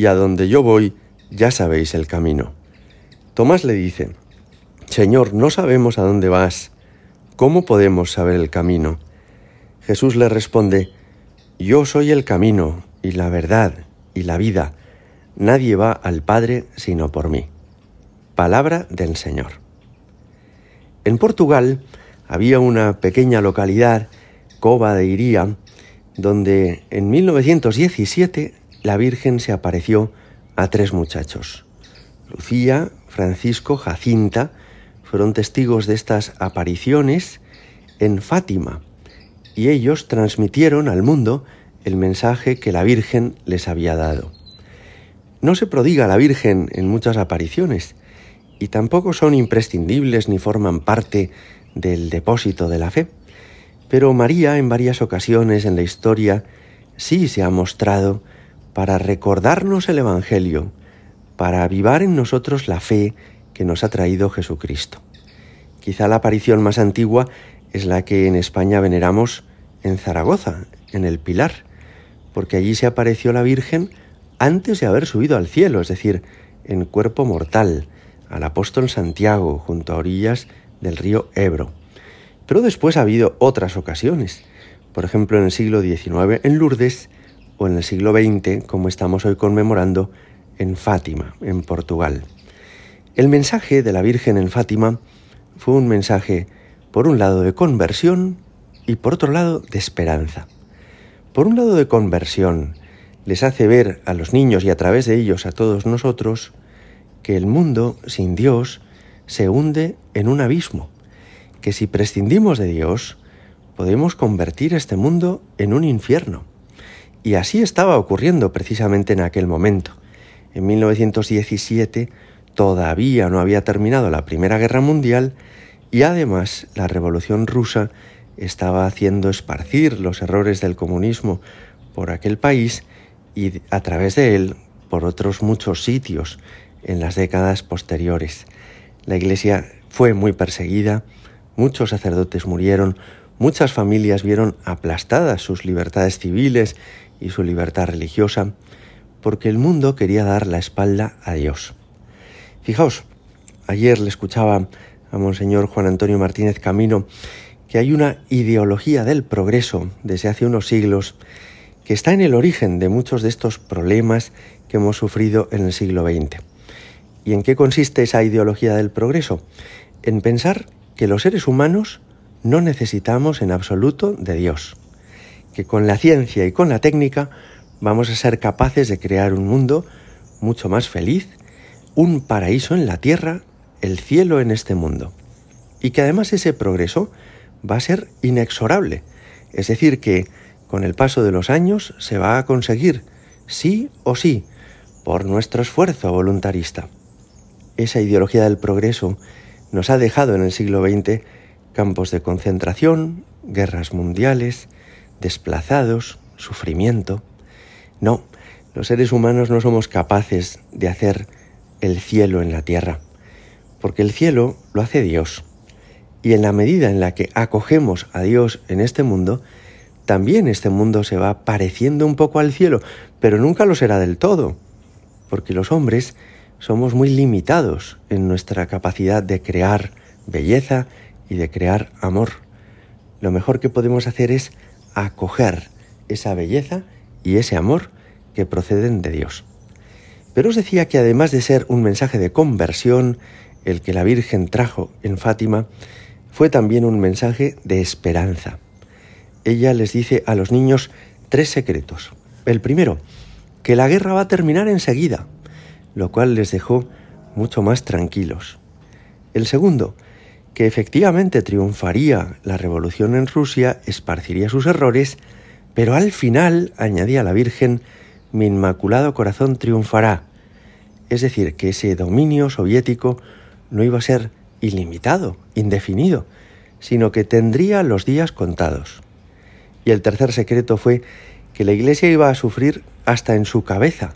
y a donde yo voy ya sabéis el camino. Tomás le dice, Señor, no sabemos a dónde vas, ¿cómo podemos saber el camino? Jesús le responde, Yo soy el camino y la verdad y la vida. Nadie va al Padre sino por mí. Palabra del Señor. En Portugal había una pequeña localidad, Cova de Iría, donde en 1917 la Virgen se apareció a tres muchachos. Lucía, Francisco, Jacinta fueron testigos de estas apariciones en Fátima y ellos transmitieron al mundo el mensaje que la Virgen les había dado. No se prodiga la Virgen en muchas apariciones y tampoco son imprescindibles ni forman parte del depósito de la fe, pero María en varias ocasiones en la historia sí se ha mostrado para recordarnos el Evangelio, para avivar en nosotros la fe que nos ha traído Jesucristo. Quizá la aparición más antigua es la que en España veneramos en Zaragoza, en el Pilar, porque allí se apareció la Virgen antes de haber subido al cielo, es decir, en cuerpo mortal, al apóstol Santiago, junto a orillas del río Ebro. Pero después ha habido otras ocasiones, por ejemplo en el siglo XIX en Lourdes, o en el siglo XX, como estamos hoy conmemorando en Fátima, en Portugal. El mensaje de la Virgen en Fátima fue un mensaje, por un lado, de conversión y por otro lado, de esperanza. Por un lado, de conversión, les hace ver a los niños y a través de ellos a todos nosotros que el mundo sin Dios se hunde en un abismo, que si prescindimos de Dios, podemos convertir este mundo en un infierno. Y así estaba ocurriendo precisamente en aquel momento. En 1917 todavía no había terminado la Primera Guerra Mundial y además la Revolución rusa estaba haciendo esparcir los errores del comunismo por aquel país y a través de él por otros muchos sitios en las décadas posteriores. La Iglesia fue muy perseguida, muchos sacerdotes murieron, muchas familias vieron aplastadas sus libertades civiles y su libertad religiosa, porque el mundo quería dar la espalda a Dios. Fijaos, ayer le escuchaba a Monseñor Juan Antonio Martínez Camino que hay una ideología del progreso desde hace unos siglos que está en el origen de muchos de estos problemas que hemos sufrido en el siglo XX. ¿Y en qué consiste esa ideología del progreso? En pensar que los seres humanos no necesitamos en absoluto de Dios, que con la ciencia y con la técnica vamos a ser capaces de crear un mundo mucho más feliz, un paraíso en la tierra, el cielo en este mundo. Y que además ese progreso va a ser inexorable, es decir, que con el paso de los años se va a conseguir, sí o sí, por nuestro esfuerzo voluntarista. Esa ideología del progreso nos ha dejado en el siglo XX campos de concentración, guerras mundiales, desplazados, sufrimiento. No, los seres humanos no somos capaces de hacer el cielo en la tierra, porque el cielo lo hace Dios. Y en la medida en la que acogemos a Dios en este mundo, también este mundo se va pareciendo un poco al cielo, pero nunca lo será del todo, porque los hombres somos muy limitados en nuestra capacidad de crear belleza y de crear amor. Lo mejor que podemos hacer es acoger esa belleza y ese amor que proceden de Dios. Pero os decía que además de ser un mensaje de conversión, el que la Virgen trajo en Fátima, fue también un mensaje de esperanza. Ella les dice a los niños tres secretos. El primero, que la guerra va a terminar enseguida, lo cual les dejó mucho más tranquilos. El segundo, que efectivamente triunfaría la revolución en Rusia, esparciría sus errores, pero al final, añadía la Virgen, mi inmaculado corazón triunfará. Es decir, que ese dominio soviético no iba a ser ilimitado, indefinido, sino que tendría los días contados. Y el tercer secreto fue que la Iglesia iba a sufrir hasta en su cabeza.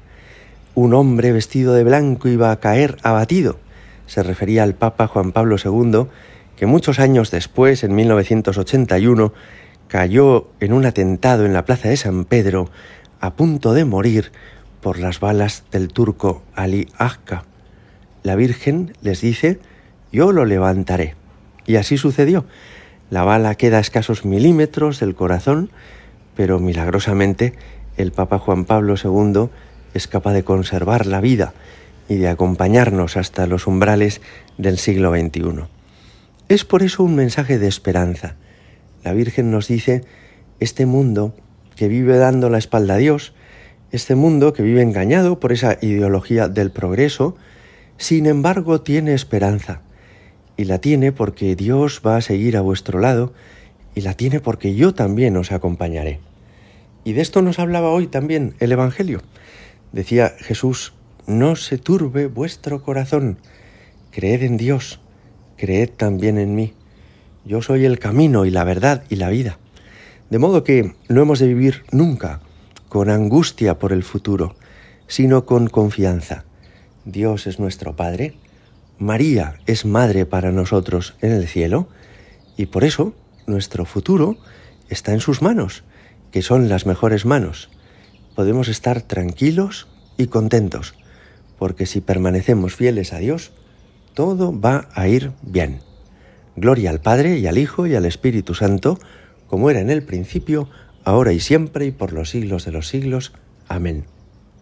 Un hombre vestido de blanco iba a caer abatido. Se refería al Papa Juan Pablo II, que muchos años después, en 1981, cayó en un atentado en la plaza de San Pedro, a punto de morir por las balas del turco Ali Akka. La Virgen les dice, yo lo levantaré. Y así sucedió. La bala queda a escasos milímetros del corazón, pero milagrosamente el Papa Juan Pablo II es capaz de conservar la vida y de acompañarnos hasta los umbrales del siglo XXI. Es por eso un mensaje de esperanza. La Virgen nos dice, este mundo que vive dando la espalda a Dios, este mundo que vive engañado por esa ideología del progreso, sin embargo tiene esperanza. Y la tiene porque Dios va a seguir a vuestro lado y la tiene porque yo también os acompañaré. Y de esto nos hablaba hoy también el Evangelio. Decía Jesús, no se turbe vuestro corazón, creed en Dios, creed también en mí. Yo soy el camino y la verdad y la vida. De modo que no hemos de vivir nunca con angustia por el futuro, sino con confianza. Dios es nuestro Padre, María es Madre para nosotros en el cielo, y por eso nuestro futuro está en sus manos, que son las mejores manos. Podemos estar tranquilos y contentos, porque si permanecemos fieles a Dios, todo va a ir bien. Gloria al Padre y al Hijo y al Espíritu Santo, como era en el principio, ahora y siempre y por los siglos de los siglos. Amén.